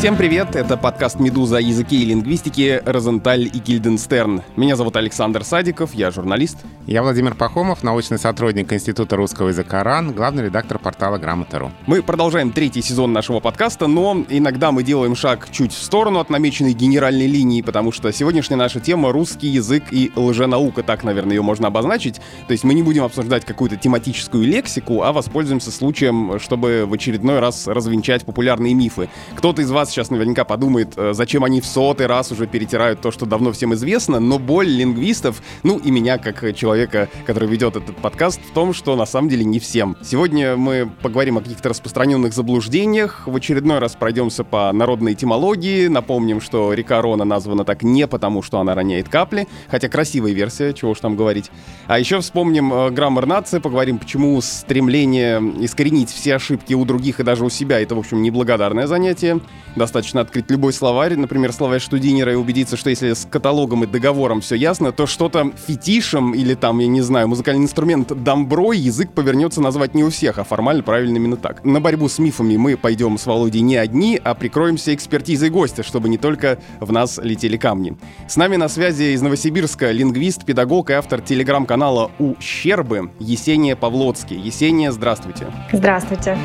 Всем привет, это подкаст «Медуза» о языке и лингвистике «Розенталь и Гильденстерн». Меня зовут Александр Садиков, я журналист. Я Владимир Пахомов, научный сотрудник Института русского языка РАН, главный редактор портала «Грамота.ру». Мы продолжаем третий сезон нашего подкаста, но иногда мы делаем шаг чуть в сторону от намеченной генеральной линии, потому что сегодняшняя наша тема — русский язык и лженаука, так, наверное, ее можно обозначить. То есть мы не будем обсуждать какую-то тематическую лексику, а воспользуемся случаем, чтобы в очередной раз развенчать популярные мифы. Кто-то из вас сейчас наверняка подумает, э, зачем они в сотый раз уже перетирают то, что давно всем известно, но боль лингвистов, ну и меня, как человека, который ведет этот подкаст, в том, что на самом деле не всем. Сегодня мы поговорим о каких-то распространенных заблуждениях, в очередной раз пройдемся по народной этимологии, напомним, что река Рона названа так не потому, что она роняет капли, хотя красивая версия, чего уж там говорить. А еще вспомним э, граммар нации, поговорим, почему стремление искоренить все ошибки у других и даже у себя, это, в общем, неблагодарное занятие. Достаточно открыть любой словарь, например, словарь Штудинера, и убедиться, что если с каталогом и договором все ясно, то что-то фетишем или там, я не знаю, музыкальный инструмент дамброй язык повернется назвать не у всех, а формально правильно именно так. На борьбу с мифами мы пойдем с Володей не одни, а прикроемся экспертизой гостя, чтобы не только в нас летели камни. С нами на связи из Новосибирска лингвист, педагог и автор телеграм-канала «Ущербы» Есения Павлоцкий. Есения, здравствуйте. Здравствуйте.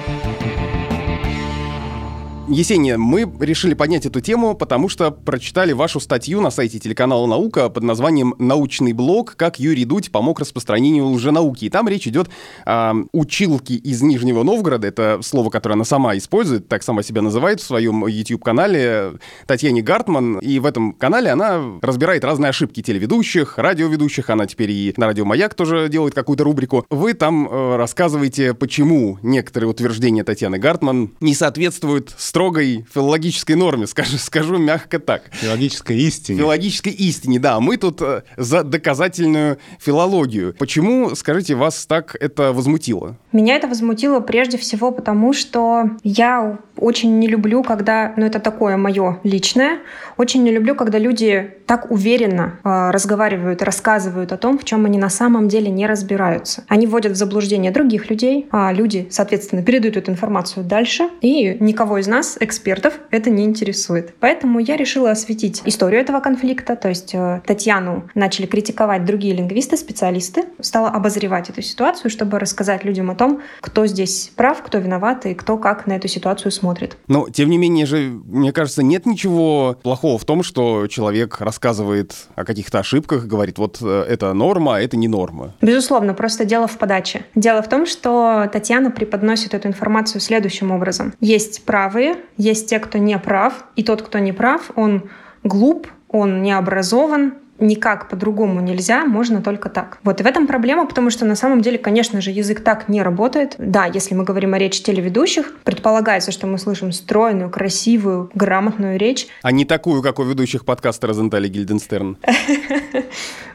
Есения, мы решили поднять эту тему, потому что прочитали вашу статью на сайте телеканала «Наука» под названием «Научный блог. Как Юрий Дудь помог распространению лженауки». И там речь идет о училке из Нижнего Новгорода. Это слово, которое она сама использует, так сама себя называет в своем YouTube-канале Татьяне Гартман. И в этом канале она разбирает разные ошибки телеведущих, радиоведущих. Она теперь и на радио «Маяк» тоже делает какую-то рубрику. Вы там э, рассказываете, почему некоторые утверждения Татьяны Гартман не соответствуют строгой филологической норме, скажу, скажу мягко так. Филологической истине. Филологической истине, да. Мы тут э, за доказательную филологию. Почему, скажите, вас так это возмутило? Меня это возмутило прежде всего потому, что я очень не люблю, когда, ну это такое мое личное, очень не люблю, когда люди так уверенно э, разговаривают, рассказывают о том, в чем они на самом деле не разбираются. Они вводят в заблуждение других людей, а люди, соответственно, передают эту информацию дальше, и никого из нас, экспертов, это не интересует. Поэтому я решила осветить историю этого конфликта, то есть э, Татьяну начали критиковать другие лингвисты, специалисты, стала обозревать эту ситуацию, чтобы рассказать людям о том, кто здесь прав, кто виноват и кто как на эту ситуацию смотрит. Но, тем не менее же, мне кажется, нет ничего плохого в том, что человек рассказывает о каких-то ошибках, говорит, вот э, это норма, а это не норма. Безусловно, просто дело в подаче. Дело в том, что Татьяна преподносит эту информацию следующим образом. Есть правые, есть те, кто не прав, и тот, кто не прав, он глуп, он не образован, никак по-другому нельзя, можно только так. Вот и в этом проблема, потому что на самом деле, конечно же, язык так не работает. Да, если мы говорим о речи телеведущих, предполагается, что мы слышим стройную, красивую, грамотную речь. А не такую, как у ведущих подкаста Розентали Гильденстерн.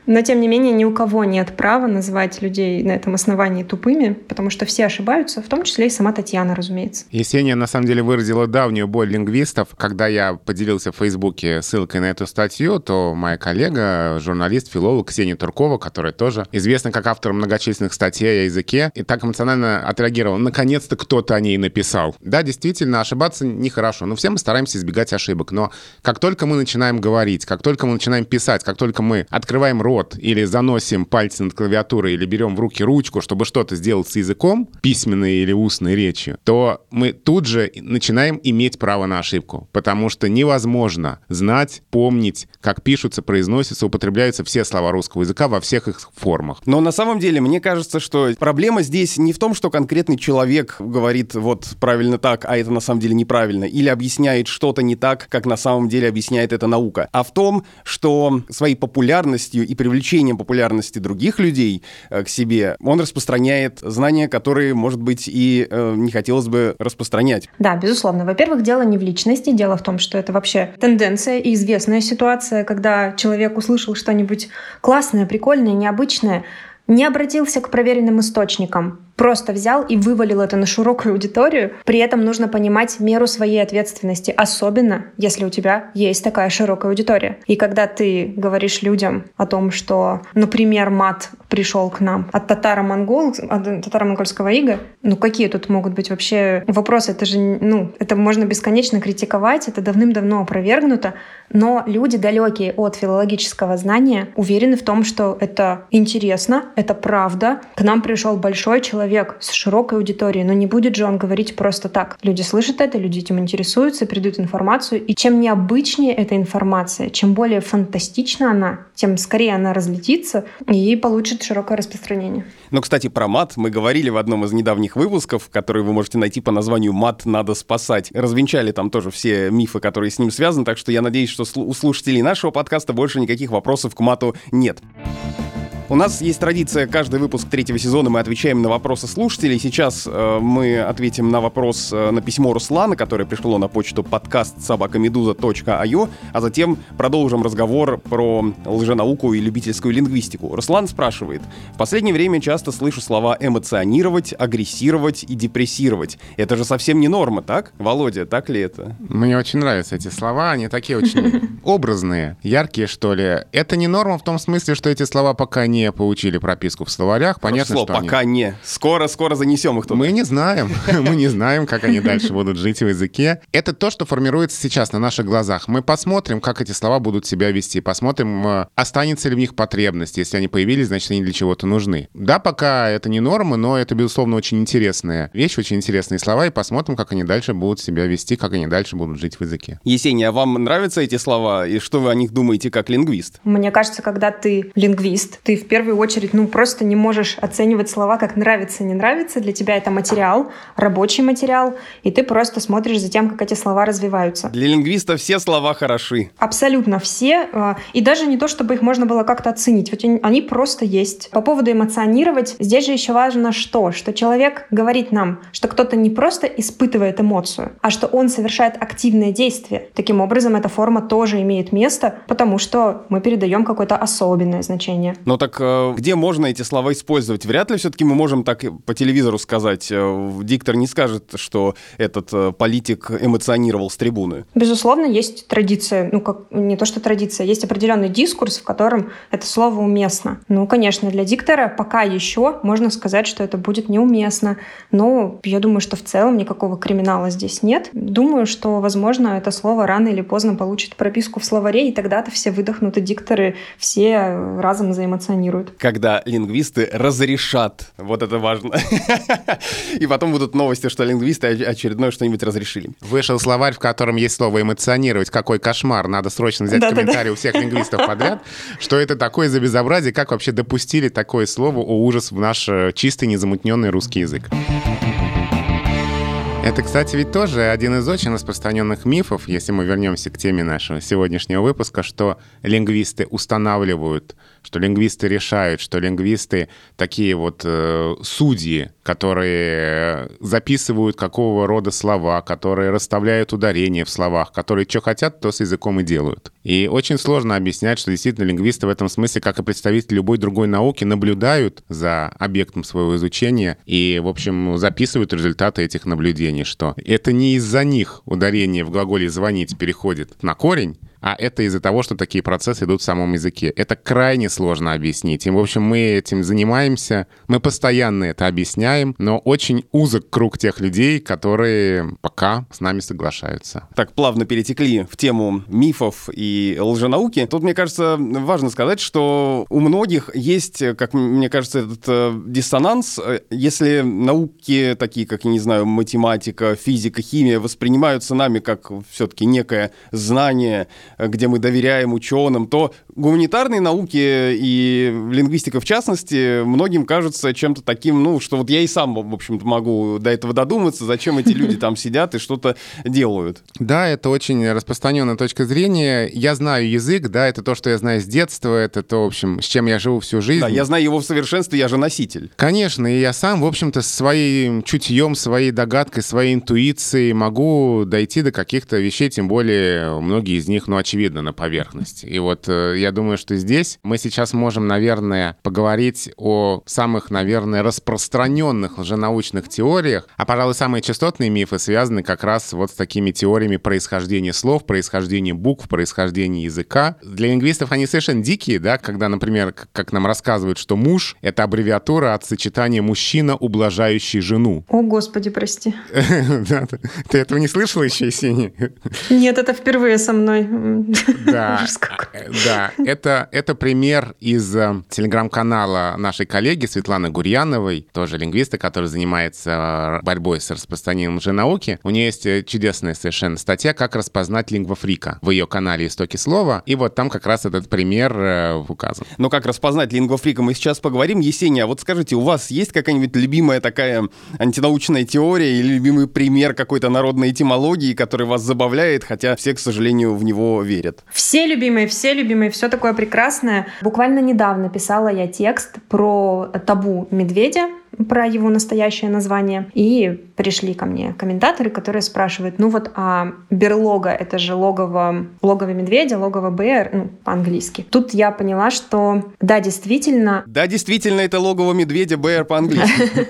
Но, тем не менее, ни у кого нет права называть людей на этом основании тупыми, потому что все ошибаются, в том числе и сама Татьяна, разумеется. Есения, на самом деле, выразила давнюю боль лингвистов. Когда я поделился в Фейсбуке ссылкой на эту статью, то моя коллега, журналист, филолог Ксения Туркова, которая тоже известна как автор многочисленных статей о языке, и так эмоционально отреагировала. Наконец-то кто-то о ней написал. Да, действительно, ошибаться нехорошо, но все мы стараемся избегать ошибок. Но как только мы начинаем говорить, как только мы начинаем писать, как только мы открываем рот, или заносим пальцы над клавиатурой или берем в руки ручку, чтобы что-то сделать с языком, письменной или устной речью, то мы тут же начинаем иметь право на ошибку. Потому что невозможно знать, помнить, как пишутся, произносятся, употребляются все слова русского языка во всех их формах. Но на самом деле, мне кажется, что проблема здесь не в том, что конкретный человек говорит вот правильно так, а это на самом деле неправильно, или объясняет что-то не так, как на самом деле объясняет это наука, а в том, что своей популярностью и привлечением популярности других людей э, к себе, он распространяет знания, которые, может быть, и э, не хотелось бы распространять. Да, безусловно. Во-первых, дело не в личности, дело в том, что это вообще тенденция и известная ситуация, когда человек услышал что-нибудь классное, прикольное, необычное, не обратился к проверенным источникам, просто взял и вывалил это на широкую аудиторию. При этом нужно понимать меру своей ответственности, особенно если у тебя есть такая широкая аудитория. И когда ты говоришь людям о том, что, например, мат пришел к нам от татаро-монгол, от татаро-монгольского ига, ну какие тут могут быть вообще вопросы? Это же, ну, это можно бесконечно критиковать, это давным-давно опровергнуто, но люди, далекие от филологического знания, уверены в том, что это интересно, это правда. К нам пришел большой человек с широкой аудиторией, но не будет же он говорить просто так. Люди слышат это, люди этим интересуются, придут информацию, и чем необычнее эта информация, чем более фантастична она, тем скорее она разлетится и получит широкое распространение. Но, кстати, про мат мы говорили в одном из недавних выпусков, который вы можете найти по названию «Мат надо спасать». Развенчали там тоже все мифы, которые с ним связаны, так что я надеюсь, что у слушателей нашего подкаста больше никаких вопросов к мату нет. У нас есть традиция, каждый выпуск третьего сезона мы отвечаем на вопросы слушателей. Сейчас э, мы ответим на вопрос э, на письмо Руслана, которое пришло на почту подкаст собакамедуза.io, а затем продолжим разговор про лженауку и любительскую лингвистику. Руслан спрашивает. В последнее время часто слышу слова эмоционировать, агрессировать и депрессировать. Это же совсем не норма, так? Володя, так ли это? Мне очень нравятся эти слова, они такие очень образные, яркие, что ли. Это не норма в том смысле, что эти слова пока не не получили прописку в словарях. Понятно, слово, что пока они... не. Скоро-скоро занесем их туда. Мы не знаем. Мы не знаем, как они дальше будут жить в языке. Это то, что формируется сейчас на наших глазах. Мы посмотрим, как эти слова будут себя вести. Посмотрим, э, останется ли в них потребность. Если они появились, значит, они для чего-то нужны. Да, пока это не норма, но это, безусловно, очень интересная вещь, очень интересные слова. И посмотрим, как они дальше будут себя вести, как они дальше будут жить в языке. Есения, а вам нравятся эти слова? И что вы о них думаете как лингвист? Мне кажется, когда ты лингвист, ты в первую очередь, ну, просто не можешь оценивать слова как нравится, не нравится. Для тебя это материал, рабочий материал, и ты просто смотришь за тем, как эти слова развиваются. Для лингвиста все слова хороши. Абсолютно все. А, и даже не то, чтобы их можно было как-то оценить. Вот они просто есть. По поводу эмоционировать, здесь же еще важно что? Что человек говорит нам, что кто-то не просто испытывает эмоцию, а что он совершает активное действие. Таким образом, эта форма тоже имеет место, потому что мы передаем какое-то особенное значение. Ну так э, где можно эти слова использовать? Вряд ли все-таки мы можем так по телевизору сказать. Э, диктор не скажет, что этот э, политик эмоционировал с трибуны. Безусловно, есть традиция, ну как не то что традиция, есть определенный дискурс, в котором это слово уместно. Ну, конечно, для диктора пока еще можно сказать, что это будет неуместно, но я думаю, что в целом никакого криминала здесь нет. Думаю, что, возможно, это слово рано или поздно получит прописку в словаре, и тогда-то все выдохнут, и дикторы все разом заэмоционируют когда лингвисты разрешат. Вот это важно. И потом будут новости, что лингвисты очередное что-нибудь разрешили. Вышел словарь, в котором есть слово «эмоционировать». Какой кошмар. Надо срочно взять комментарий у всех лингвистов подряд. Что это такое за безобразие? Как вообще допустили такое слово, о ужас, в наш э, чистый, незамутненный русский язык? Это, кстати, ведь тоже один из очень распространенных мифов, если мы вернемся к теме нашего сегодняшнего выпуска, что лингвисты устанавливают что лингвисты решают, что лингвисты такие вот э, судьи, которые записывают какого рода слова, которые расставляют ударения в словах, которые что хотят, то с языком и делают. И очень сложно объяснять, что действительно лингвисты в этом смысле, как и представители любой другой науки, наблюдают за объектом своего изучения и, в общем, записывают результаты этих наблюдений, что это не из-за них ударение в глаголе «звонить» переходит на корень, а это из-за того, что такие процессы идут в самом языке. Это крайне сложно объяснить. И, в общем, мы этим занимаемся, мы постоянно это объясняем, но очень узок круг тех людей, которые пока с нами соглашаются. Так плавно перетекли в тему мифов и лженауки. Тут, мне кажется, важно сказать, что у многих есть, как мне кажется, этот э, диссонанс. Если науки такие, как, я не знаю, математика, физика, химия воспринимаются нами как все-таки некое знание, где мы доверяем ученым, то гуманитарные науки и лингвистика в частности многим кажутся чем-то таким, ну, что вот я и сам, в общем-то, могу до этого додуматься, зачем эти люди там сидят и что-то делают. Да, это очень распространенная точка зрения. Я знаю язык, да, это то, что я знаю с детства, это то, в общем, с чем я живу всю жизнь. Да, я знаю его в совершенстве, я же носитель. Конечно, и я сам, в общем-то, своим чутьем, своей догадкой, своей интуицией могу дойти до каких-то вещей, тем более многие из них, ну, очевидно, на поверхности. И вот э, я я думаю, что здесь мы сейчас можем, наверное, поговорить о самых, наверное, распространенных лженаучных теориях, а, пожалуй, самые частотные мифы связаны как раз вот с такими теориями происхождения слов, происхождения букв, происхождения языка. Для лингвистов они совершенно дикие, да, когда, например, как нам рассказывают, что муж — это аббревиатура от сочетания «мужчина, ублажающий жену». О, Господи, прости. Ты этого не слышала еще, Есения? Нет, это впервые со мной. Да, да. Это, это пример из э, телеграм-канала нашей коллеги Светланы Гурьяновой, тоже лингвиста, который занимается э, борьбой с распространением лженауки. У нее есть э, чудесная совершенно статья «Как распознать лингвофрика» в ее канале «Истоки слова». И вот там как раз этот пример указан. Но как распознать лингвофрика мы сейчас поговорим. Есения, а вот скажите, у вас есть какая-нибудь любимая такая антинаучная теория или любимый пример какой-то народной этимологии, который вас забавляет, хотя все, к сожалению, в него верят? Все любимые, все любимые, все такое прекрасное. Буквально недавно писала я текст про табу медведя, про его настоящее название. И пришли ко мне комментаторы, которые спрашивают, ну вот, а берлога — это же логово, логово медведя, логово БР, ну, по-английски. Тут я поняла, что да, действительно... Да, действительно, это логово медведя БР по-английски.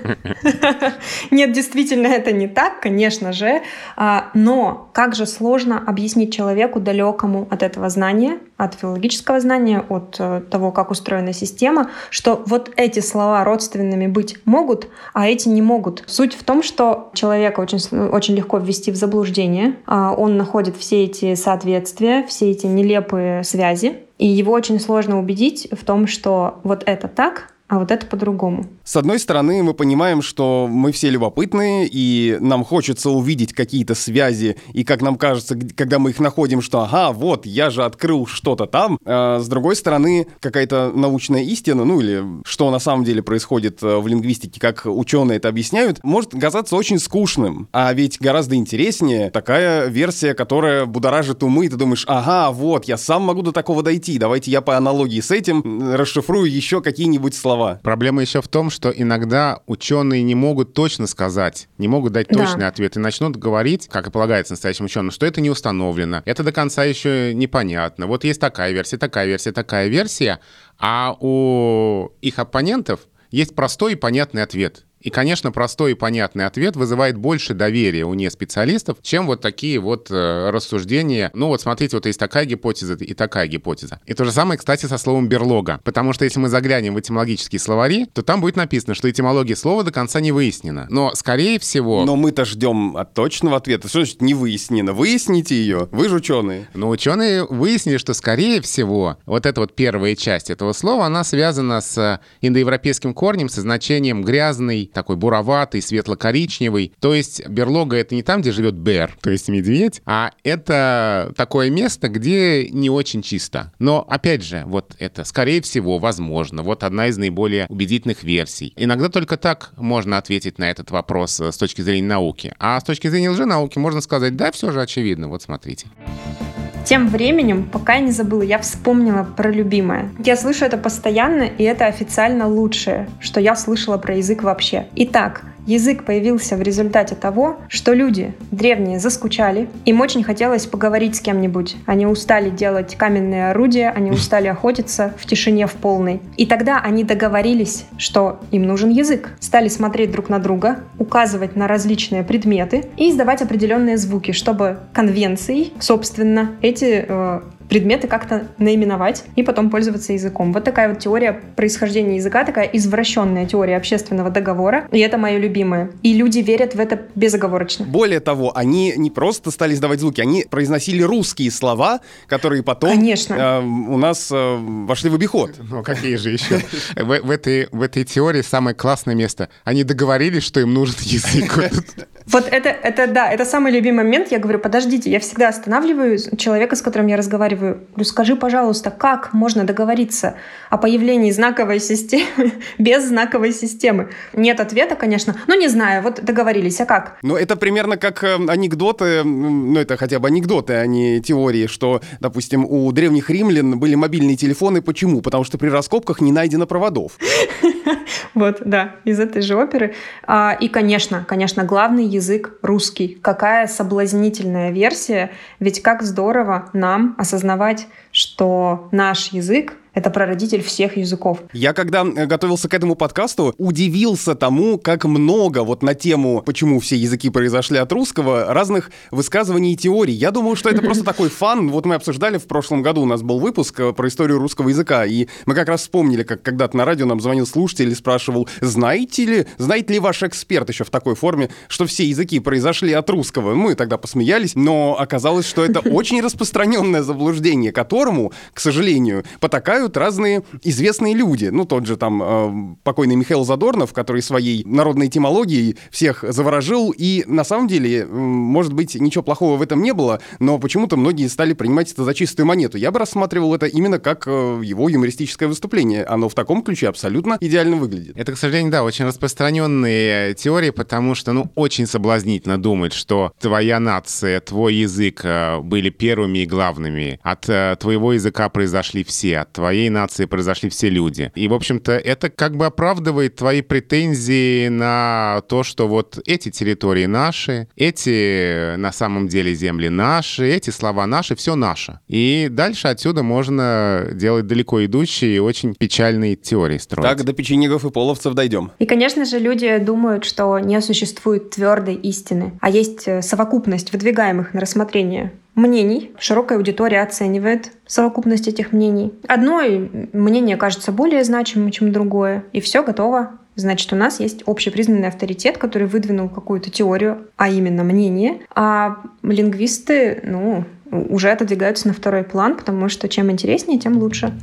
Нет, действительно, это не так, конечно же. А, но как же сложно объяснить человеку далекому от этого знания, от филологического знания, от э, того, как устроена система, что вот эти слова родственными быть могут, а эти не могут. Суть в том, что человека очень, очень легко ввести в заблуждение. А он находит все эти соответствия, все эти нелепые связи, и его очень сложно убедить в том, что вот это так, а вот это по-другому. С одной стороны, мы понимаем, что мы все любопытные, и нам хочется увидеть какие-то связи, и как нам кажется, когда мы их находим, что ага, вот, я же открыл что-то там. А с другой стороны, какая-то научная истина, ну или что на самом деле происходит э, в лингвистике, как ученые это объясняют, может казаться очень скучным. А ведь гораздо интереснее такая версия, которая будоражит умы, и ты думаешь, ага, вот, я сам могу до такого дойти, давайте я по аналогии с этим расшифрую еще какие-нибудь слова слова. Проблема еще в том, что иногда ученые не могут точно сказать, не могут дать точный да. ответ и начнут говорить, как и полагается настоящим ученым, что это не установлено, это до конца еще непонятно. Вот есть такая версия, такая версия, такая версия, а у их оппонентов есть простой и понятный ответ. И, конечно, простой и понятный ответ вызывает больше доверия у неспециалистов, чем вот такие вот э, рассуждения. Ну вот смотрите, вот есть такая гипотеза и такая гипотеза. И то же самое, кстати, со словом берлога. Потому что если мы заглянем в этимологические словари, то там будет написано, что этимология слова до конца не выяснена. Но, скорее всего... Но мы-то ждем от точного ответа. Что значит не выяснено? Выясните ее. Вы же ученые. Но ученые выяснили, что, скорее всего, вот эта вот первая часть этого слова, она связана с индоевропейским корнем, со значением грязный, такой буроватый, светло-коричневый. То есть берлога — это не там, где живет бер, то есть медведь, а это такое место, где не очень чисто. Но, опять же, вот это, скорее всего, возможно, вот одна из наиболее убедительных версий. Иногда только так можно ответить на этот вопрос с точки зрения науки. А с точки зрения лженауки можно сказать, да, все же очевидно, вот смотрите. Тем временем, пока я не забыла, я вспомнила про любимое. Я слышу это постоянно, и это официально лучшее, что я слышала про язык вообще. Итак, Язык появился в результате того, что люди древние заскучали, им очень хотелось поговорить с кем-нибудь. Они устали делать каменные орудия, они устали охотиться в тишине в полной. И тогда они договорились, что им нужен язык. Стали смотреть друг на друга, указывать на различные предметы и издавать определенные звуки, чтобы конвенцией, собственно, эти э, предметы как-то наименовать и потом пользоваться языком. Вот такая вот теория происхождения языка, такая извращенная теория общественного договора, и это мое любимое. И люди верят в это безоговорочно. Более того, они не просто стали издавать звуки, они произносили русские слова, которые потом Конечно. Э, у нас э, вошли в обиход. Ну, какие же еще? В, в, этой, в этой теории самое классное место. Они договорились, что им нужен язык. Вот это, это да, это самый любимый момент. Я говорю, подождите, я всегда останавливаю человека, с которым я разговариваю. Говорю, скажи, пожалуйста, как можно договориться о появлении знаковой системы без знаковой системы? Нет ответа, конечно. Ну, не знаю, вот договорились, а как? Ну, это примерно как э, анекдоты, ну, это хотя бы анекдоты, а не теории, что, допустим, у древних римлян были мобильные телефоны. Почему? Потому что при раскопках не найдено проводов. Вот, да, из этой же оперы. А, и, конечно, конечно, главный язык русский. Какая соблазнительная версия, ведь как здорово нам осознавать осознавать, что наш язык это прародитель всех языков. Я, когда э, готовился к этому подкасту, удивился тому, как много вот на тему, почему все языки произошли от русского, разных высказываний и теорий. Я думал, что это просто такой фан. Вот мы обсуждали в прошлом году, у нас был выпуск э, про историю русского языка, и мы как раз вспомнили, как когда-то на радио нам звонил слушатель и спрашивал, знаете ли, знает ли ваш эксперт еще в такой форме, что все языки произошли от русского? Мы тогда посмеялись, но оказалось, что это очень распространенное заблуждение, которому, к сожалению, потакают помогают разные известные люди. Ну, тот же там э, покойный Михаил Задорнов, который своей народной этимологией всех заворожил. И на самом деле, может быть, ничего плохого в этом не было, но почему-то многие стали принимать это за чистую монету. Я бы рассматривал это именно как э, его юмористическое выступление. Оно в таком ключе абсолютно идеально выглядит. Это, к сожалению, да, очень распространенные теории, потому что, ну, очень соблазнительно думать, что твоя нация, твой язык э, были первыми и главными. От э, твоего языка произошли все, от твоей твоей нации произошли все люди. И, в общем-то, это как бы оправдывает твои претензии на то, что вот эти территории наши, эти на самом деле земли наши, эти слова наши, все наше. И дальше отсюда можно делать далеко идущие и очень печальные теории строить. Так до печенегов и половцев дойдем. И, конечно же, люди думают, что не существует твердой истины, а есть э, совокупность выдвигаемых на рассмотрение мнений. Широкая аудитория оценивает совокупность этих мнений. Одно мнение кажется более значимым, чем другое, и все готово. Значит, у нас есть общепризнанный авторитет, который выдвинул какую-то теорию, а именно мнение, а лингвисты, ну, уже отодвигаются на второй план, потому что чем интереснее, тем лучше.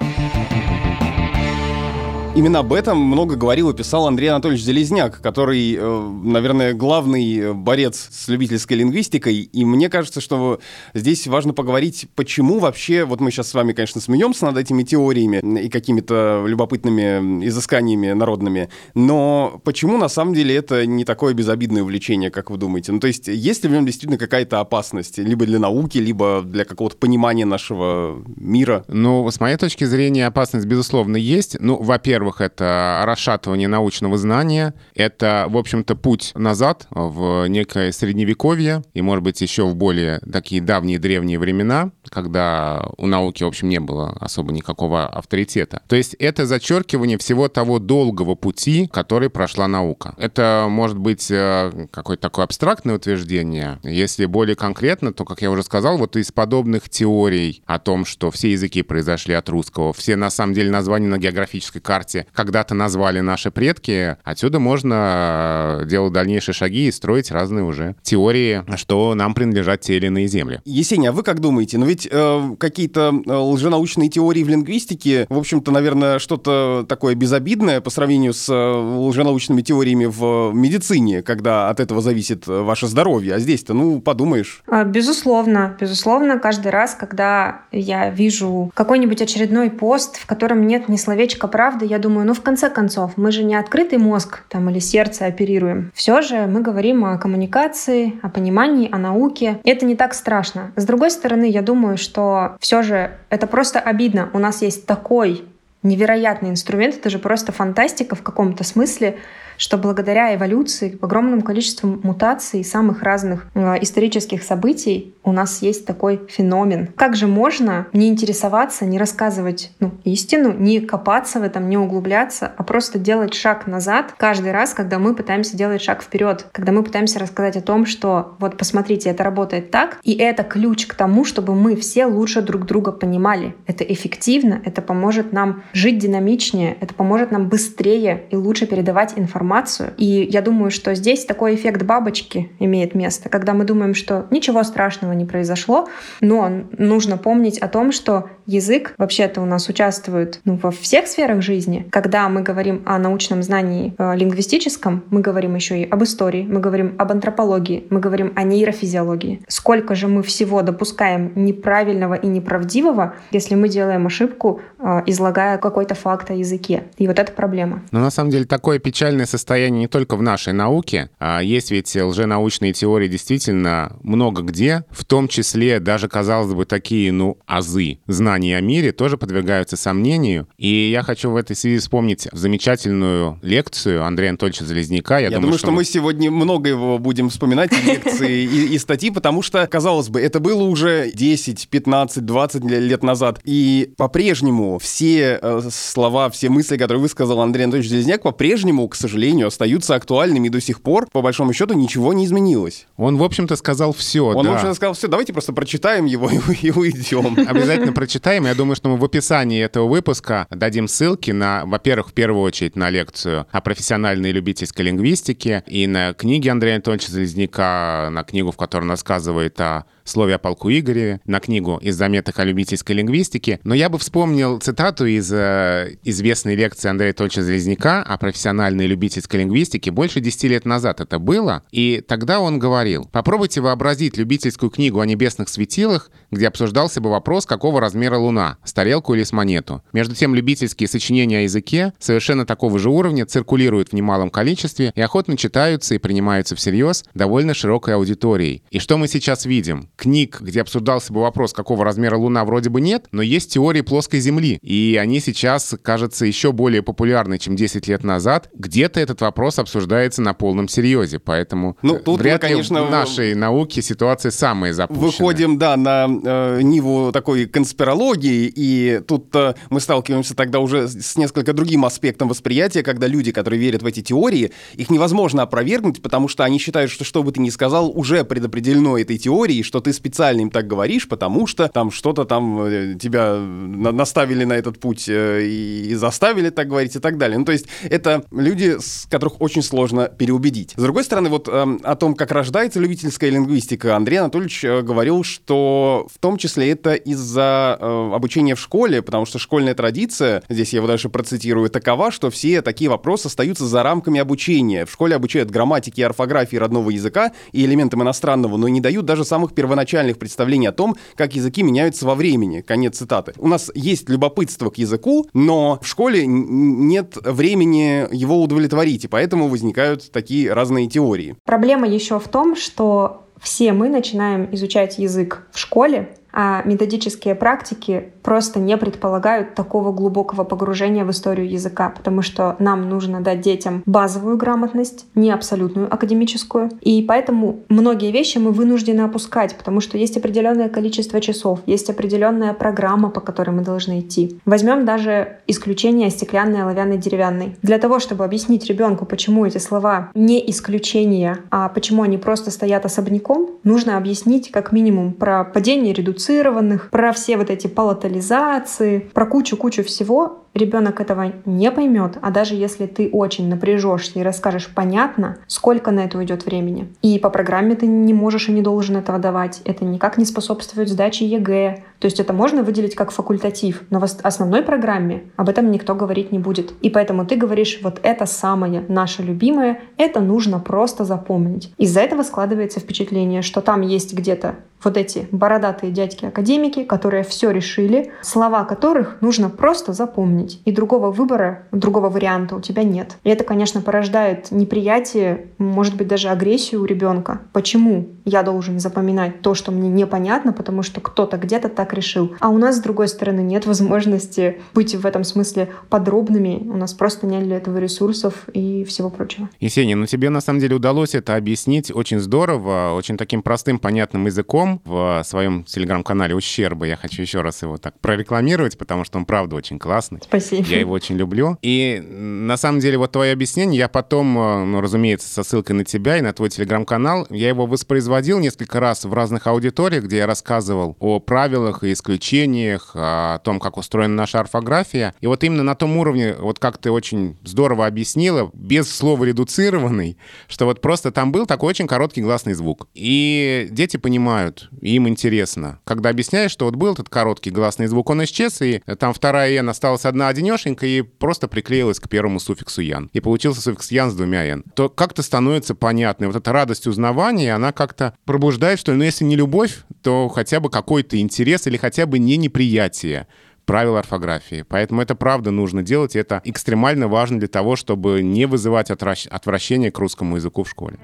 Именно об этом много говорил и писал Андрей Анатольевич Залезняк, который, э, наверное, главный борец с любительской лингвистикой. И мне кажется, что здесь важно поговорить, почему вообще, вот мы сейчас с вами, конечно, смеемся над этими теориями и какими-то любопытными изысканиями народными, но почему на самом деле это не такое безобидное увлечение, как вы думаете? Ну, то есть, есть ли в нем действительно какая-то опасность, либо для науки, либо для какого-то понимания нашего мира? Ну, с моей точки зрения, опасность, безусловно, есть. Ну, во-первых, во-первых, это расшатывание научного знания, это, в общем-то, путь назад в некое средневековье и, может быть, еще в более такие давние древние времена, когда у науки, в общем, не было особо никакого авторитета. То есть это зачеркивание всего того долгого пути, который прошла наука. Это может быть э, какое-то такое абстрактное утверждение. Если более конкретно, то, как я уже сказал, вот из подобных теорий о том, что все языки произошли от русского, все на самом деле названия на географической карте месте когда-то назвали наши предки, отсюда можно э, делать дальнейшие шаги и строить разные уже теории, что нам принадлежат те или иные земли. Есения, а вы как думаете? Ну ведь э, какие-то э, лженаучные теории в лингвистике, в общем-то, наверное, что-то такое безобидное по сравнению с э, лженаучными теориями в медицине, когда от этого зависит ваше здоровье. А здесь-то, ну, подумаешь. А, безусловно, безусловно, каждый раз, когда я вижу какой-нибудь очередной пост, в котором нет ни словечка правды, я думаю, ну в конце концов, мы же не открытый мозг там или сердце оперируем. Все же мы говорим о коммуникации, о понимании, о науке. Это не так страшно. С другой стороны, я думаю, что все же это просто обидно. У нас есть такой невероятный инструмент, это же просто фантастика в каком-то смысле, что благодаря эволюции, огромному количеству мутаций, самых разных э, исторических событий у нас есть такой феномен. Как же можно не интересоваться, не рассказывать ну, истину, не копаться в этом, не углубляться, а просто делать шаг назад каждый раз, когда мы пытаемся делать шаг вперед, когда мы пытаемся рассказать о том, что вот посмотрите, это работает так, и это ключ к тому, чтобы мы все лучше друг друга понимали. Это эффективно, это поможет нам жить динамичнее, это поможет нам быстрее и лучше передавать информацию информацию. И я думаю, что здесь такой эффект бабочки имеет место, когда мы думаем, что ничего страшного не произошло, но нужно помнить о том, что язык вообще-то у нас участвует ну, во всех сферах жизни. Когда мы говорим о научном знании э, лингвистическом, мы говорим еще и об истории, мы говорим об антропологии, мы говорим о нейрофизиологии. Сколько же мы всего допускаем неправильного и неправдивого, если мы делаем ошибку, э, излагая какой-то факт о языке. И вот это проблема. Но на самом деле такое печальное состояние состояние не только в нашей науке, а есть ведь лженаучные теории действительно много где, в том числе даже, казалось бы, такие, ну, азы знаний о мире тоже подвергаются сомнению. И я хочу в этой связи вспомнить замечательную лекцию Андрея Анатольевича Залезняка. Я, я думаю, думаю, что, мы сегодня много его будем вспоминать, лекции и, и статьи, потому что, казалось бы, это было уже 10, 15, 20 лет назад. И по-прежнему все э, слова, все мысли, которые высказал Андрей Анатольевич Залезняк, по-прежнему, к сожалению, остаются актуальными. До сих пор, по большому счету, ничего не изменилось. Он, в общем-то, сказал все. Он, да. в общем-то, сказал все. Давайте просто прочитаем его и, и уйдем. Обязательно прочитаем. Я думаю, что мы в описании этого выпуска дадим ссылки на, во-первых, в первую очередь на лекцию о профессиональной и любительской лингвистике и на книги Андрея Анатольевича Залезняка, на книгу, в которой он рассказывает о слове о полку Игореве, на книгу из заметок о любительской лингвистике. Но я бы вспомнил цитату из э, известной лекции Андрея Анатольевича Залезняка о профессиональной любительской лингвистике. Больше 10 лет назад это было. И тогда он говорил, попробуйте вообразить любительскую книгу о небесных светилах, где обсуждался бы вопрос, какого размера Луна, с тарелку или с монету. Между тем, любительские сочинения о языке совершенно такого же уровня циркулируют в немалом количестве и охотно читаются и принимаются всерьез довольно широкой аудиторией. И что мы сейчас видим? Книг, где обсуждался бы вопрос, какого размера Луна, вроде бы нет, но есть теории плоской Земли. И они сейчас, кажется, еще более популярны, чем 10 лет назад. Где-то этот вопрос обсуждается на полном серьезе. Поэтому ну, тут вряд мы, конечно, ли в нашей науке ситуация самая запущенная. Выходим, да, на э, ниву такой конспирологии, и тут э, мы сталкиваемся тогда уже с несколько другим аспектом восприятия, когда люди, которые верят в эти теории, их невозможно опровергнуть, потому что они считают, что что бы ты ни сказал, уже предопределено этой теорией, что ты специально им так говоришь, потому что там что-то там э, тебя на наставили на этот путь э, и заставили так говорить и так далее. Ну, то есть это люди, с которых очень сложно переубедить. С другой стороны, вот э, о том, как рождается любительская лингвистика, Андрей Анатольевич э, говорил, что в том числе это из-за э, обучения в школе, потому что школьная традиция, здесь я его дальше процитирую, такова, что все такие вопросы остаются за рамками обучения. В школе обучают грамматике и орфографии родного языка и элементам иностранного, но не дают даже самых первоначальных представлений о том, как языки меняются во времени. Конец цитаты. У нас есть любопытство к языку, но в школе нет времени его удовлетворить, и поэтому возникают такие разные теории. Проблема еще в том, что все мы начинаем изучать язык в школе, а методические практики просто не предполагают такого глубокого погружения в историю языка, потому что нам нужно дать детям базовую грамотность, не абсолютную академическую. И поэтому многие вещи мы вынуждены опускать, потому что есть определенное количество часов, есть определенная программа, по которой мы должны идти. Возьмем даже исключение стеклянный, оловянный, деревянный. Для того, чтобы объяснить ребенку, почему эти слова не исключения, а почему они просто стоят особняком, нужно объяснить как минимум про падение редуцирования редуцированных, про все вот эти палатализации, про кучу-кучу всего, ребенок этого не поймет, а даже если ты очень напряжешься и расскажешь понятно, сколько на это уйдет времени. И по программе ты не можешь и не должен этого давать. Это никак не способствует сдаче ЕГЭ. То есть это можно выделить как факультатив, но в основной программе об этом никто говорить не будет. И поэтому ты говоришь, вот это самое наше любимое, это нужно просто запомнить. Из-за этого складывается впечатление, что там есть где-то вот эти бородатые дядьки-академики, которые все решили, слова которых нужно просто запомнить. И другого выбора, другого варианта у тебя нет. И это, конечно, порождает неприятие, может быть, даже агрессию у ребенка. Почему я должен запоминать то, что мне непонятно, потому что кто-то где-то так решил. А у нас, с другой стороны, нет возможности быть в этом смысле подробными. У нас просто нет для этого ресурсов и всего прочего. Есения, ну тебе на самом деле удалось это объяснить очень здорово, очень таким простым, понятным языком, в своем телеграм-канале «Ущерба». Я хочу еще раз его так прорекламировать, потому что он, правда, очень классный. Спасибо. Я его очень люблю. И на самом деле вот твое объяснение, я потом, э, ну, разумеется, со ссылкой на тебя и на твой телеграм-канал, я его воспроизводил несколько раз в разных аудиториях, где я рассказывал о правилах и исключениях, о том, как устроена наша орфография. И вот именно на том уровне, вот как ты очень здорово объяснила, без слова «редуцированный», что вот просто там был такой очень короткий гласный звук. И дети понимают, им интересно. Когда объясняешь, что вот был этот короткий гласный звук, он исчез, и там вторая «н» осталась одна одинешенька и просто приклеилась к первому суффиксу «ян». И получился суффикс «ян» с двумя «н». То как-то становится понятно. Вот эта радость узнавания, она как-то пробуждает, что ну, если не любовь, то хотя бы какой-то интерес или хотя бы не неприятие правил орфографии. Поэтому это правда нужно делать, и это экстремально важно для того, чтобы не вызывать отвращение к русскому языку в школе.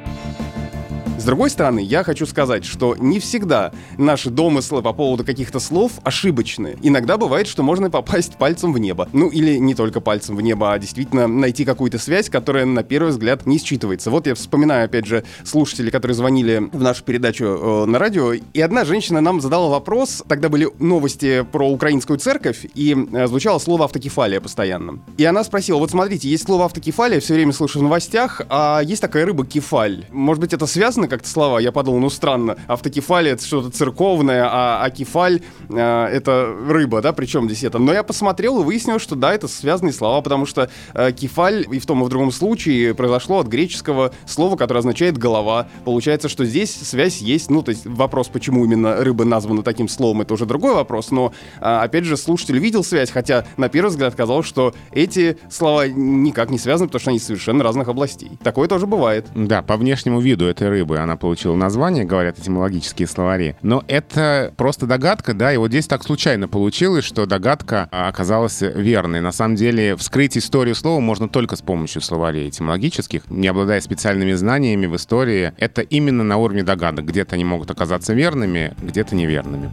С другой стороны, я хочу сказать, что не всегда наши домыслы по поводу каких-то слов ошибочны. Иногда бывает, что можно попасть пальцем в небо. Ну или не только пальцем в небо, а действительно найти какую-то связь, которая на первый взгляд не считывается. Вот я вспоминаю, опять же, слушателей, которые звонили в нашу передачу э, на радио, и одна женщина нам задала вопрос, тогда были новости про украинскую церковь, и э, звучало слово автокефалия постоянно. И она спросила, вот смотрите, есть слово автокефалия, все время слышу в новостях, а есть такая рыба кефаль. Может быть, это связано как-то слова. Я подумал, ну странно, автокефалия это что-то церковное, а, а кефаль э, это рыба, да, причем здесь это. Но я посмотрел и выяснил, что да, это связанные слова, потому что э, кефаль и в том и в другом случае произошло от греческого слова, которое означает голова. Получается, что здесь связь есть. Ну, то есть вопрос, почему именно рыба названа таким словом, это уже другой вопрос. Но, э, опять же, слушатель видел связь, хотя на первый взгляд казалось, что эти слова никак не связаны, потому что они совершенно разных областей. Такое тоже бывает. Да, по внешнему виду этой рыбы она получила название, говорят этимологические словари. Но это просто догадка, да, и вот здесь так случайно получилось, что догадка оказалась верной. На самом деле вскрыть историю слова можно только с помощью словарей этимологических, не обладая специальными знаниями в истории. Это именно на уровне догадок. Где-то они могут оказаться верными, где-то неверными.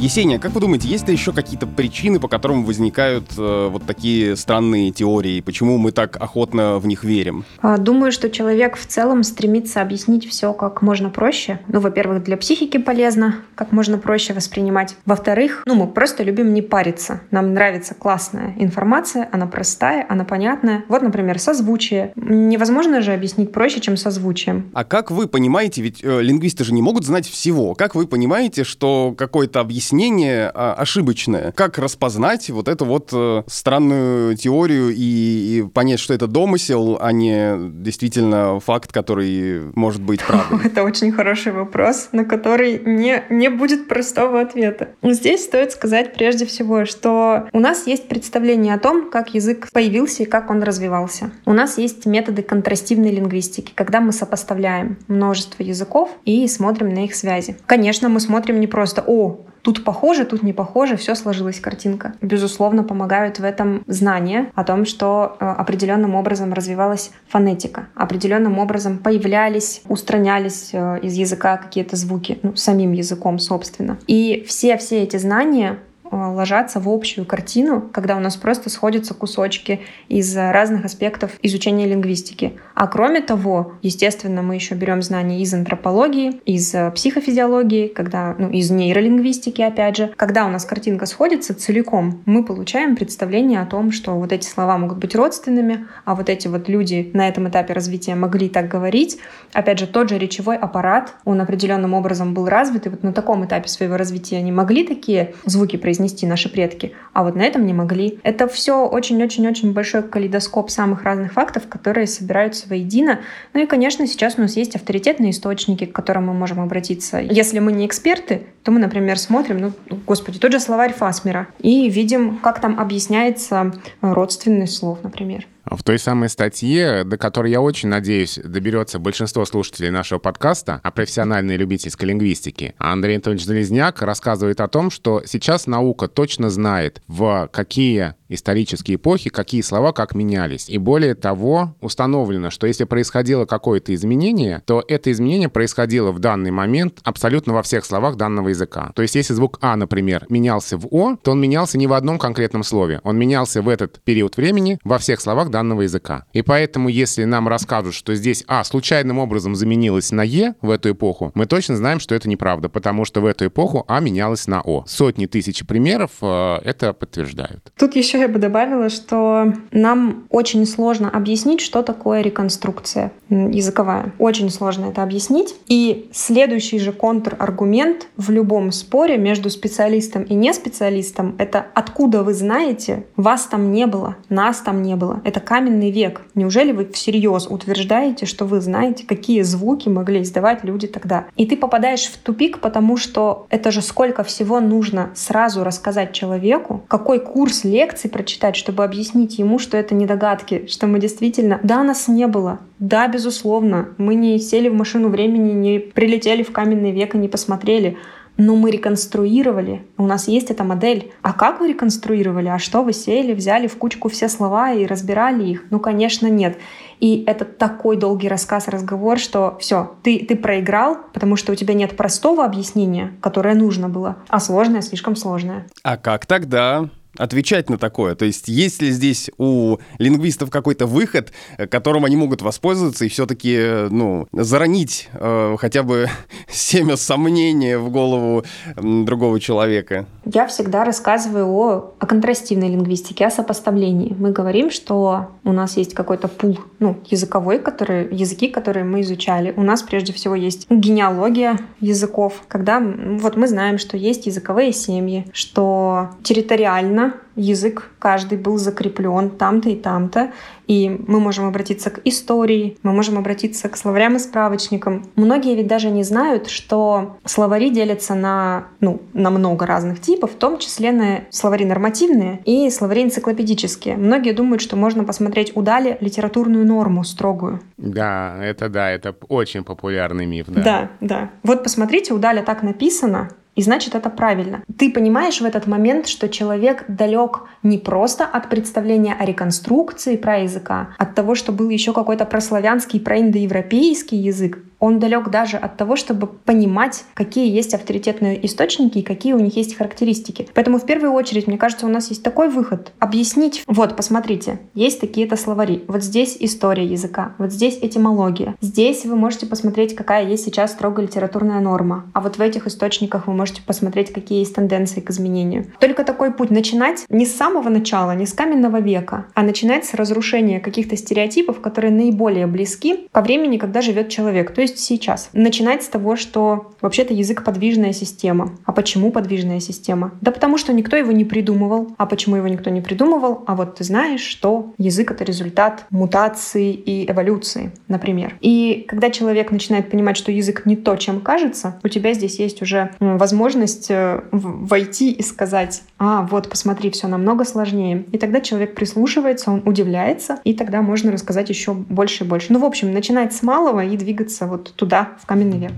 Есения, как вы думаете, есть ли еще какие-то причины, по которым возникают э, вот такие странные теории? Почему мы так охотно в них верим? А, думаю, что человек в целом стремится объяснить все как можно проще. Ну, во-первых, для психики полезно, как можно проще воспринимать. Во-вторых, ну, мы просто любим не париться. Нам нравится классная информация, она простая, она понятная. Вот, например, созвучие. Невозможно же объяснить проще, чем созвучием. А как вы понимаете, ведь э, лингвисты же не могут знать всего. Как вы понимаете, что какое-то объяснение объяснение а, ошибочное. Как распознать вот эту вот э, странную теорию и, и понять, что это домысел, а не действительно факт, который может быть правдой? Это очень хороший вопрос, на который не, не будет простого ответа. Здесь стоит сказать прежде всего, что у нас есть представление о том, как язык появился и как он развивался. У нас есть методы контрастивной лингвистики, когда мы сопоставляем множество языков и смотрим на их связи. Конечно, мы смотрим не просто «О, Тут похоже, тут не похоже, все сложилась картинка. Безусловно, помогают в этом знания о том, что э, определенным образом развивалась фонетика, определенным образом появлялись, устранялись э, из языка какие-то звуки, ну, самим языком, собственно. И все-все эти знания Э, ложатся в общую картину, когда у нас просто сходятся кусочки из разных аспектов изучения лингвистики. А кроме того, естественно, мы еще берем знания из антропологии, из э, психофизиологии, когда, ну, из нейролингвистики, опять же. Когда у нас картинка сходится целиком, мы получаем представление о том, что вот эти слова могут быть родственными, а вот эти вот люди на этом этапе развития могли так говорить. Опять же, тот же речевой аппарат, он определенным образом был развит, и вот на таком этапе своего развития они могли такие звуки произнести, наши предки, а вот на этом не могли. Это все очень-очень-очень большой калейдоскоп самых разных фактов, которые собираются воедино. Ну и, конечно, сейчас у нас есть авторитетные источники, к которым мы можем обратиться. Если мы не эксперты, то мы, например, смотрим, ну, господи, тот же словарь Фасмера и видим, как там объясняется родственность слов, например. В той самой статье, до которой, я очень надеюсь, доберется большинство слушателей нашего подкаста о профессиональной любительской лингвистике, Андрей Анатольевич Залезняк рассказывает о том, что сейчас наука точно знает, в какие исторические эпохи, какие слова как менялись. И более того, установлено, что если происходило какое-то изменение, то это изменение происходило в данный момент абсолютно во всех словах данного языка. То есть если звук «а», например, менялся в «о», то он менялся не в одном конкретном слове. Он менялся в этот период времени во всех словах данного языка. И поэтому, если нам расскажут, что здесь «а» случайным образом заменилось на «е» в эту эпоху, мы точно знаем, что это неправда, потому что в эту эпоху «а» менялось на «о». Сотни тысяч примеров э, это подтверждают. Тут еще я бы добавила, что нам очень сложно объяснить, что такое реконструкция языковая. Очень сложно это объяснить. И следующий же контраргумент в любом споре между специалистом и неспециалистом — это откуда вы знаете, вас там не было, нас там не было. Это каменный век. Неужели вы всерьез утверждаете, что вы знаете, какие звуки могли издавать люди тогда? И ты попадаешь в тупик, потому что это же сколько всего нужно сразу рассказать человеку, какой курс лекций прочитать, чтобы объяснить ему, что это не догадки, что мы действительно... Да, нас не было. Да, безусловно. Мы не сели в машину времени, не прилетели в каменный век и не посмотрели. Но мы реконструировали, у нас есть эта модель. А как вы реконструировали? А что вы сели, взяли в кучку все слова и разбирали их? Ну, конечно, нет. И это такой долгий рассказ, разговор, что все, ты, ты проиграл, потому что у тебя нет простого объяснения, которое нужно было, а сложное слишком сложное. А как тогда? Отвечать на такое? То есть есть ли здесь у лингвистов какой-то выход, э, которым они могут воспользоваться и все-таки, э, ну, заронить э, хотя бы семя сомнения в голову другого человека? Я всегда рассказываю о, о контрастивной лингвистике, о сопоставлении. Мы говорим, что у нас есть какой-то пул ну, языковой, который, языки, которые мы изучали. У нас прежде всего есть генеалогия языков, когда вот мы знаем, что есть языковые семьи, что территориально язык каждый был закреплен там-то и там-то, и мы можем обратиться к истории, мы можем обратиться к словарям и справочникам. Многие ведь даже не знают, что словари делятся на, ну, на много разных типов, в том числе на словари нормативные и словари энциклопедические. Многие думают, что можно посмотреть удали литературную норму строгую. Да, это да, это очень популярный миф, да. Да, да. Вот посмотрите, удаля так написано, и значит, это правильно. Ты понимаешь в этот момент, что человек далек не просто от представления о реконструкции про языка, от того, что был еще какой-то прославянский, проиндоевропейский язык, он далек даже от того, чтобы понимать, какие есть авторитетные источники и какие у них есть характеристики. Поэтому в первую очередь, мне кажется, у нас есть такой выход. Объяснить, вот, посмотрите, есть такие-то словари, вот здесь история языка, вот здесь этимология. Здесь вы можете посмотреть, какая есть сейчас строго литературная норма. А вот в этих источниках вы можете посмотреть, какие есть тенденции к изменению. Только такой путь начинать не с самого начала, не с каменного века, а начинать с разрушения каких-то стереотипов, которые наиболее близки ко времени, когда живет человек. То есть есть сейчас. Начинать с того, что вообще-то язык подвижная система. А почему подвижная система? Да потому что никто его не придумывал. А почему его никто не придумывал? А вот ты знаешь, что язык — это результат мутации и эволюции, например. И когда человек начинает понимать, что язык не то, чем кажется, у тебя здесь есть уже возможность э, войти и сказать, а, вот, посмотри, все намного сложнее. И тогда человек прислушивается, он удивляется, и тогда можно рассказать еще больше и больше. Ну, в общем, начинать с малого и двигаться вот вот туда, в каменный век.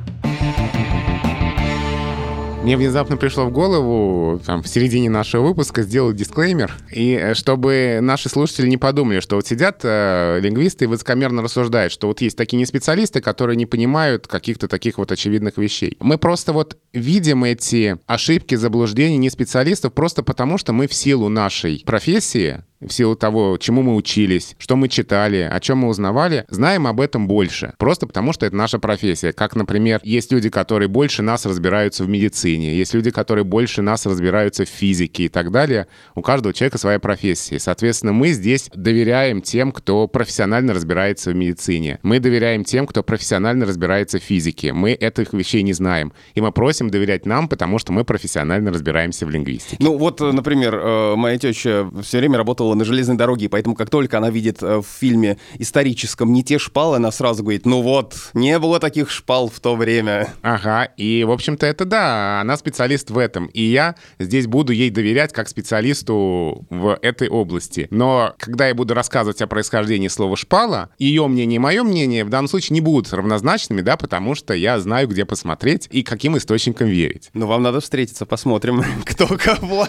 Мне внезапно пришло в голову, там, в середине нашего выпуска сделать дисклеймер, и э, чтобы наши слушатели не подумали, что вот сидят э, лингвисты и высокомерно рассуждают, что вот есть такие неспециалисты, которые не понимают каких-то таких вот очевидных вещей. Мы просто вот видим эти ошибки, заблуждения не специалистов просто потому, что мы в силу нашей профессии в силу того, чему мы учились, что мы читали, о чем мы узнавали, знаем об этом больше. Просто потому, что это наша профессия. Как, например, есть люди, которые больше нас разбираются в медицине, есть люди, которые больше нас разбираются в физике и так далее. У каждого человека своя профессия. Соответственно, мы здесь доверяем тем, кто профессионально разбирается в медицине. Мы доверяем тем, кто профессионально разбирается в физике. Мы этих вещей не знаем. И мы просим доверять нам, потому что мы профессионально разбираемся в лингвистике. Ну вот, например, э, моя теща все время работала на железной дороге, поэтому как только она видит э, в фильме историческом не те шпалы, она сразу говорит, ну вот, не было таких шпал в то время. Ага, и, в общем-то, это да, она специалист в этом, и я здесь буду ей доверять как специалисту в этой области. Но когда я буду рассказывать о происхождении слова «шпала», ее мнение и мое мнение в данном случае не будут равнозначными, да, потому что я знаю, где посмотреть и каким источникам верить. Ну, вам надо встретиться, посмотрим, кто кого.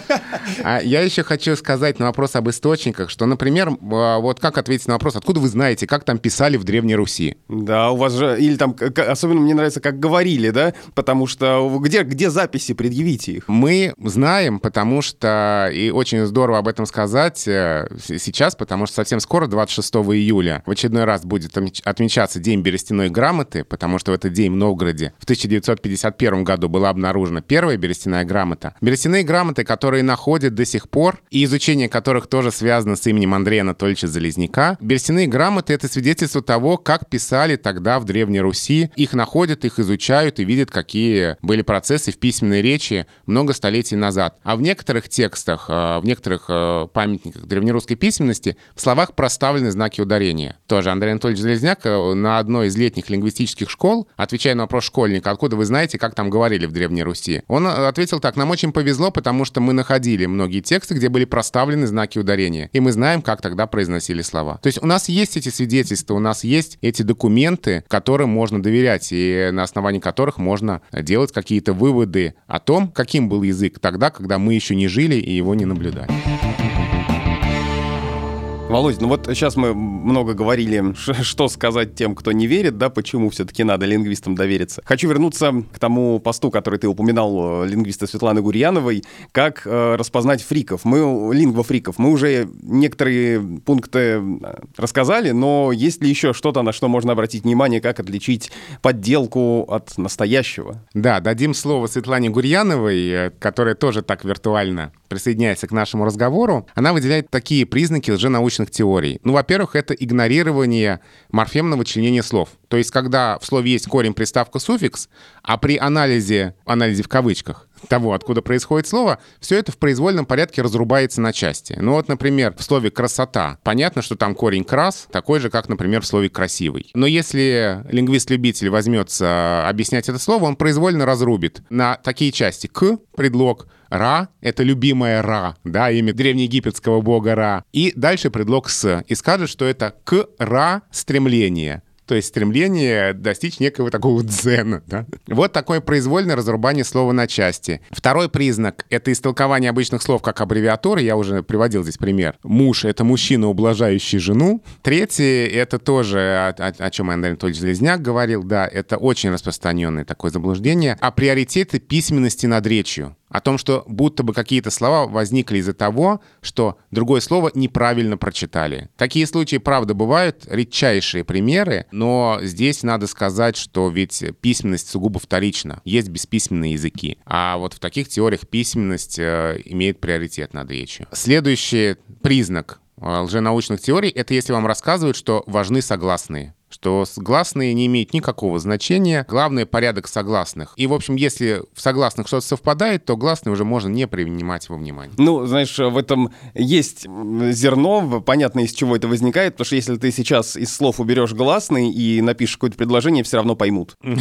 А я еще хочу сказать на вопрос об источниках, источниках, что, например, а, вот как ответить на вопрос, откуда вы знаете, как там писали в Древней Руси? Да, у вас же, или там, особенно мне нравится, как говорили, да, потому что где, где записи, предъявите их? Мы знаем, потому что, и очень здорово об этом сказать э, сейчас, потому что совсем скоро, 26 июля, в очередной раз будет отмечаться День берестяной грамоты, потому что в этот день в Новгороде в 1951 году была обнаружена первая берестяная грамота. Берестяные грамоты, которые находят до сих пор, и изучение которых тоже связано связано с именем Андрея Анатольевича Залезняка. Берестяные грамоты — это свидетельство того, как писали тогда в Древней Руси. Их находят, их изучают и видят, какие были процессы в письменной речи много столетий назад. А в некоторых текстах, э, в некоторых э, памятниках древнерусской письменности в словах проставлены знаки ударения. Тоже Андрей Анатольевич Залезняк э, на одной из летних лингвистических школ, отвечая на вопрос школьника, откуда вы знаете, как там говорили в Древней Руси, он ответил так, нам очень повезло, потому что мы находили многие тексты, где были проставлены знаки ударения стихотворение, и мы знаем, как тогда произносили слова. То есть у нас есть эти свидетельства, у нас есть эти документы, которым можно доверять, и на основании которых можно делать какие-то выводы о том, каким был язык тогда, когда мы еще не жили и его не наблюдали. Володь, ну вот сейчас мы много говорили, что сказать тем, кто не верит, да, почему все-таки надо лингвистам довериться. Хочу вернуться к тому посту, который ты упоминал, э, лингвиста Светланы Гурьяновой, как э, распознать фриков. Мы, лингвофриков, мы уже некоторые пункты э, рассказали, но есть ли еще что-то, на что можно обратить внимание, как отличить подделку от настоящего? Да, дадим слово Светлане Гурьяновой, э, которая тоже так виртуально присоединяется к нашему разговору. Она выделяет такие признаки лженаучных теорий. Ну, во-первых, это игнорирование морфемного членения слов. То есть, когда в слове есть корень, приставка, суффикс, а при анализе, анализе в кавычках, того, откуда происходит слово, все это в произвольном порядке разрубается на части. Ну вот, например, в слове «красота» понятно, что там корень «крас» такой же, как, например, в слове «красивый». Но если лингвист-любитель возьмется объяснять это слово, он произвольно разрубит на такие части «к» — предлог, Ра — это любимая Ра, да, имя древнеегипетского бога Ра. И дальше предлог «с». И скажет, что это к Ра стремление. То есть стремление достичь некого такого дзена. Да? Вот такое произвольное разрубание слова на части. Второй признак — это истолкование обычных слов как аббревиатуры. Я уже приводил здесь пример. Муж — это мужчина, ублажающий жену. Третий — это тоже, о, о, о чем Андрей Анатольевич Железняк говорил, да, это очень распространенное такое заблуждение. А приоритеты письменности над речью о том, что будто бы какие-то слова возникли из-за того, что другое слово неправильно прочитали. Такие случаи, правда, бывают, редчайшие примеры, но здесь надо сказать, что ведь письменность сугубо вторична. Есть бесписьменные языки. А вот в таких теориях письменность э, имеет приоритет над речью. Следующий признак э, лженаучных теорий — это если вам рассказывают, что важны согласные что гласные не имеют никакого значения. Главное — порядок согласных. И, в общем, если в согласных что-то совпадает, то гласные уже можно не принимать во внимание. Ну, знаешь, в этом есть зерно, понятно, из чего это возникает, потому что если ты сейчас из слов уберешь гласные и напишешь какое-то предложение, все равно поймут.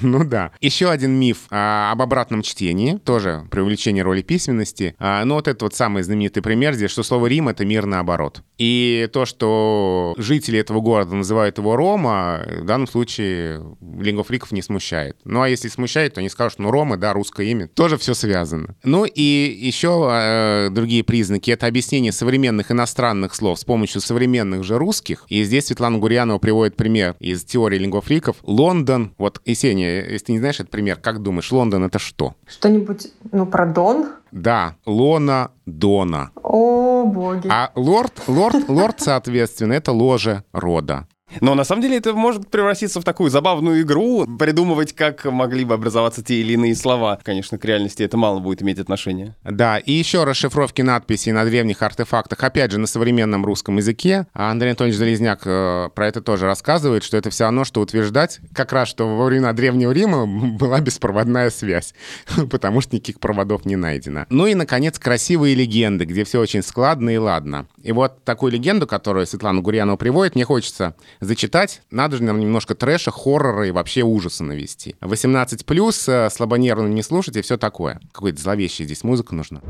Ну да. Еще один миф а, об обратном чтении, тоже привлечение роли письменности. А, ну вот это вот самый знаменитый пример здесь, что слово «Рим» — это мир наоборот. И то, что жители этого города называют его Рома, в данном случае лингофриков не смущает. Ну а если смущает, то они скажут, ну Рома, да, русское имя, тоже все связано. Ну и еще э, другие признаки — это объяснение современных иностранных слов с помощью современных же русских. И здесь Светлана Гурьянова приводит пример из теории лингофриков. Лондон, вот, Есения, если ты не знаешь этот пример, как думаешь, Лондон — это что? Что-нибудь, ну, про Дон? Да, Лона Дона. О, боги. А лорд, лорд, лорд, соответственно, это ложе рода. Но на самом деле это может превратиться в такую забавную игру, придумывать, как могли бы образоваться те или иные слова. Конечно, к реальности это мало будет иметь отношения. Да, и еще расшифровки надписей на древних артефактах, опять же, на современном русском языке. А Андрей Анатольевич Залезняк э, про это тоже рассказывает, что это все равно, что утверждать как раз, что во времена Древнего Рима была беспроводная связь, потому что никаких проводов не найдено. Ну и, наконец, красивые легенды, где все очень складно и ладно. И вот такую легенду, которую Светлана Гурьянова приводит, мне хочется зачитать. Надо же нам немножко трэша, хоррора и вообще ужаса навести. 18+, э, слабонервным не слушать и все такое. Какой-то зловещая здесь музыка нужна.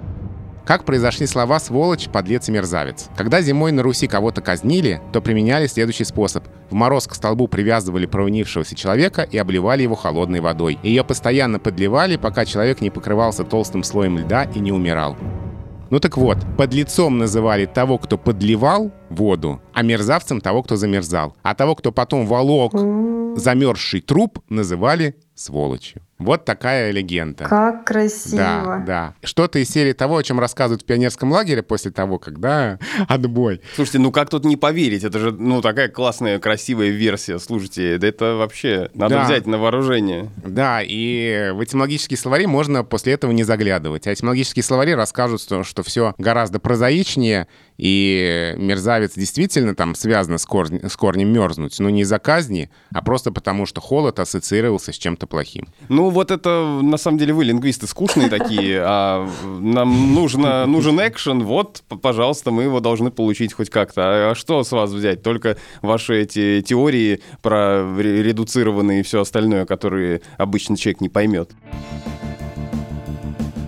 Как произошли слова «сволочь», «подлец» и «мерзавец»? Когда зимой на Руси кого-то казнили, то применяли следующий способ. В мороз к столбу привязывали провинившегося человека и обливали его холодной водой. Ее постоянно подливали, пока человек не покрывался толстым слоем льда и не умирал. Ну так вот, под лицом называли того, кто подливал воду, а мерзавцем того, кто замерзал. А того, кто потом волок замерзший труп, называли сволочью. Вот такая легенда. Как красиво. Да, да. Что-то из серии того, о чем рассказывают в пионерском лагере после того, когда отбой. Слушайте, ну как тут не поверить? Это же, ну, такая классная, красивая версия. Слушайте, да это вообще надо да. взять на вооружение. Да, и в этимологические словари можно после этого не заглядывать. А этимологические словари расскажут, что, что все гораздо прозаичнее, и мерзавец действительно там связано с, корнем, с корнем мерзнуть, но не из-за казни, а просто потому, что холод ассоциировался с чем-то плохим. Ну, вот это, на самом деле, вы, лингвисты, скучные такие, а нам нужно, нужен экшен, вот, пожалуйста, мы его должны получить хоть как-то. А что с вас взять? Только ваши эти теории про редуцированные и все остальное, которые обычно человек не поймет.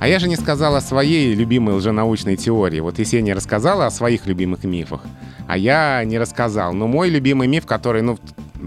А я же не сказала о своей любимой лженаучной теории. Вот Есения рассказала о своих любимых мифах, а я не рассказал. Но мой любимый миф, который, ну,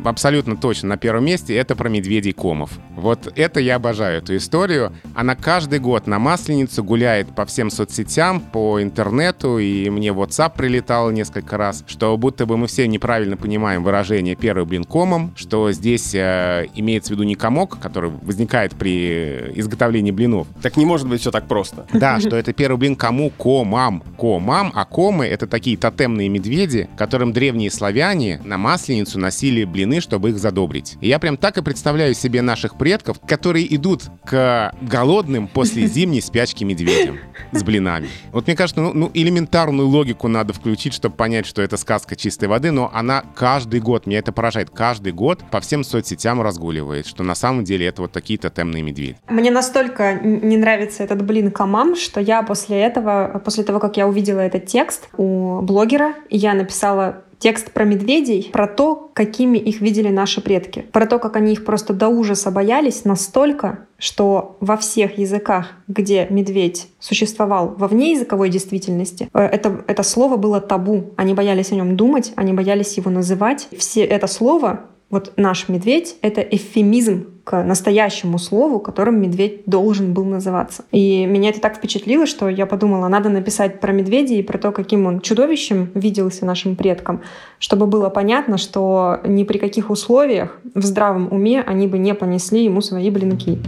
абсолютно точно на первом месте, это про медведей комов. Вот это я обожаю, эту историю. Она каждый год на Масленицу гуляет по всем соцсетям, по интернету, и мне WhatsApp прилетал несколько раз, что будто бы мы все неправильно понимаем выражение «первый блин комом», что здесь э, имеется в виду не комок, который возникает при изготовлении блинов. Так не может быть все так просто. Да, что это первый блин кому? Комам. Комам, а комы — это такие тотемные медведи, которым древние славяне на Масленицу носили блины войны, чтобы их задобрить. И я прям так и представляю себе наших предков, которые идут к голодным после зимней спячки медведям с блинами. Вот мне кажется, ну, ну элементарную логику надо включить, чтобы понять, что это сказка чистой воды, но она каждый год, меня это поражает, каждый год по всем соцсетям разгуливает, что на самом деле это вот такие тотемные медведи. Мне настолько не нравится этот блин камам, что я после этого, после того, как я увидела этот текст у блогера, я написала Текст про медведей, про то, какими их видели наши предки, про то, как они их просто до ужаса боялись настолько, что во всех языках, где медведь существовал во внеязыковой действительности, э, это, это слово было табу. Они боялись о нем думать, они боялись его называть. Все это слово вот наш медведь — это эвфемизм к настоящему слову, которым медведь должен был называться. И меня это так впечатлило, что я подумала, надо написать про медведя и про то, каким он чудовищем виделся нашим предкам, чтобы было понятно, что ни при каких условиях в здравом уме они бы не понесли ему свои блинки.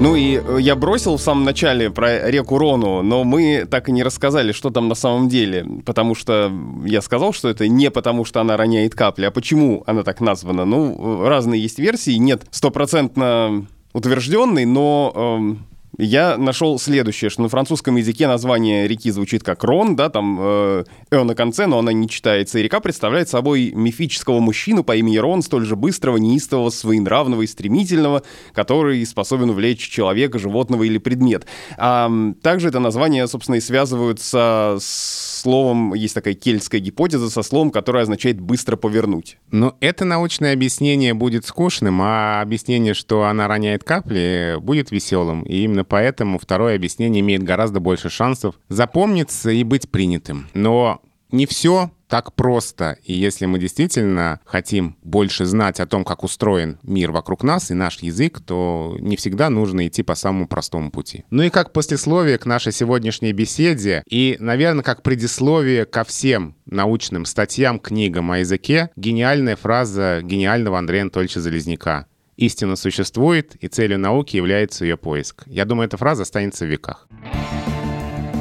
Ну и э, я бросил в самом начале про реку Рону, но мы так и не рассказали, что там на самом деле. Потому что я сказал, что это не потому, что она роняет капли, а почему она так названа. Ну, разные есть версии, нет стопроцентно утвержденной, но эм, я нашел следующее, что на французском языке название реки звучит как Рон, да, там э, «э» на конце, но она не читается, и река представляет собой мифического мужчину по имени Рон, столь же быстрого, неистового, своенравного и стремительного, который способен увлечь человека, животного или предмет. А, также это название, собственно, и связываются с словом, есть такая кельтская гипотеза со словом, которое означает «быстро повернуть». Но это научное объяснение будет скучным, а объяснение, что она роняет капли, будет веселым. И именно поэтому второе объяснение имеет гораздо больше шансов запомниться и быть принятым. Но не все так просто. И если мы действительно хотим больше знать о том, как устроен мир вокруг нас и наш язык, то не всегда нужно идти по самому простому пути. Ну и как послесловие к нашей сегодняшней беседе и, наверное, как предисловие ко всем научным статьям, книгам о языке, гениальная фраза гениального Андрея Анатольевича Залезняка. Истина существует, и целью науки является ее поиск. Я думаю, эта фраза останется в веках.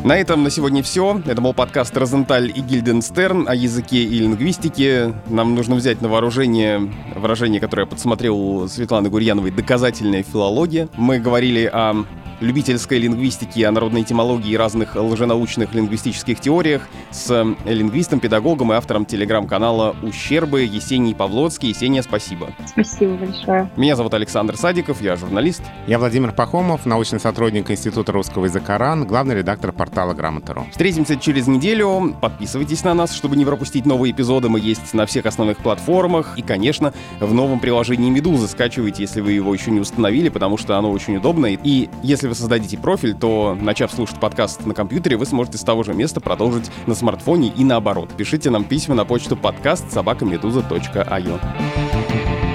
На этом на сегодня все. Это был подкаст «Розенталь и Гильденстерн» о языке и лингвистике. Нам нужно взять на вооружение выражение, которое я подсмотрел Светланы Гурьяновой «доказательная филология». Мы говорили о любительской лингвистики, о народной этимологии и разных лженаучных лингвистических теориях с э, лингвистом, педагогом и автором телеграм-канала «Ущербы» Есений Павлоцкий. Есения, спасибо. Спасибо большое. Меня зовут Александр Садиков, я журналист. Я Владимир Пахомов, научный сотрудник Института русского языка РАН, главный редактор портала Грамота.ру. Встретимся через неделю. Подписывайтесь на нас, чтобы не пропустить новые эпизоды. Мы есть на всех основных платформах и, конечно, в новом приложении «Медузы». Скачивайте, если вы его еще не установили, потому что оно очень удобное. И если вы создадите профиль, то, начав слушать подкаст на компьютере, вы сможете с того же места продолжить на смартфоне и наоборот. Пишите нам письма на почту подкаст собакамедуза.io.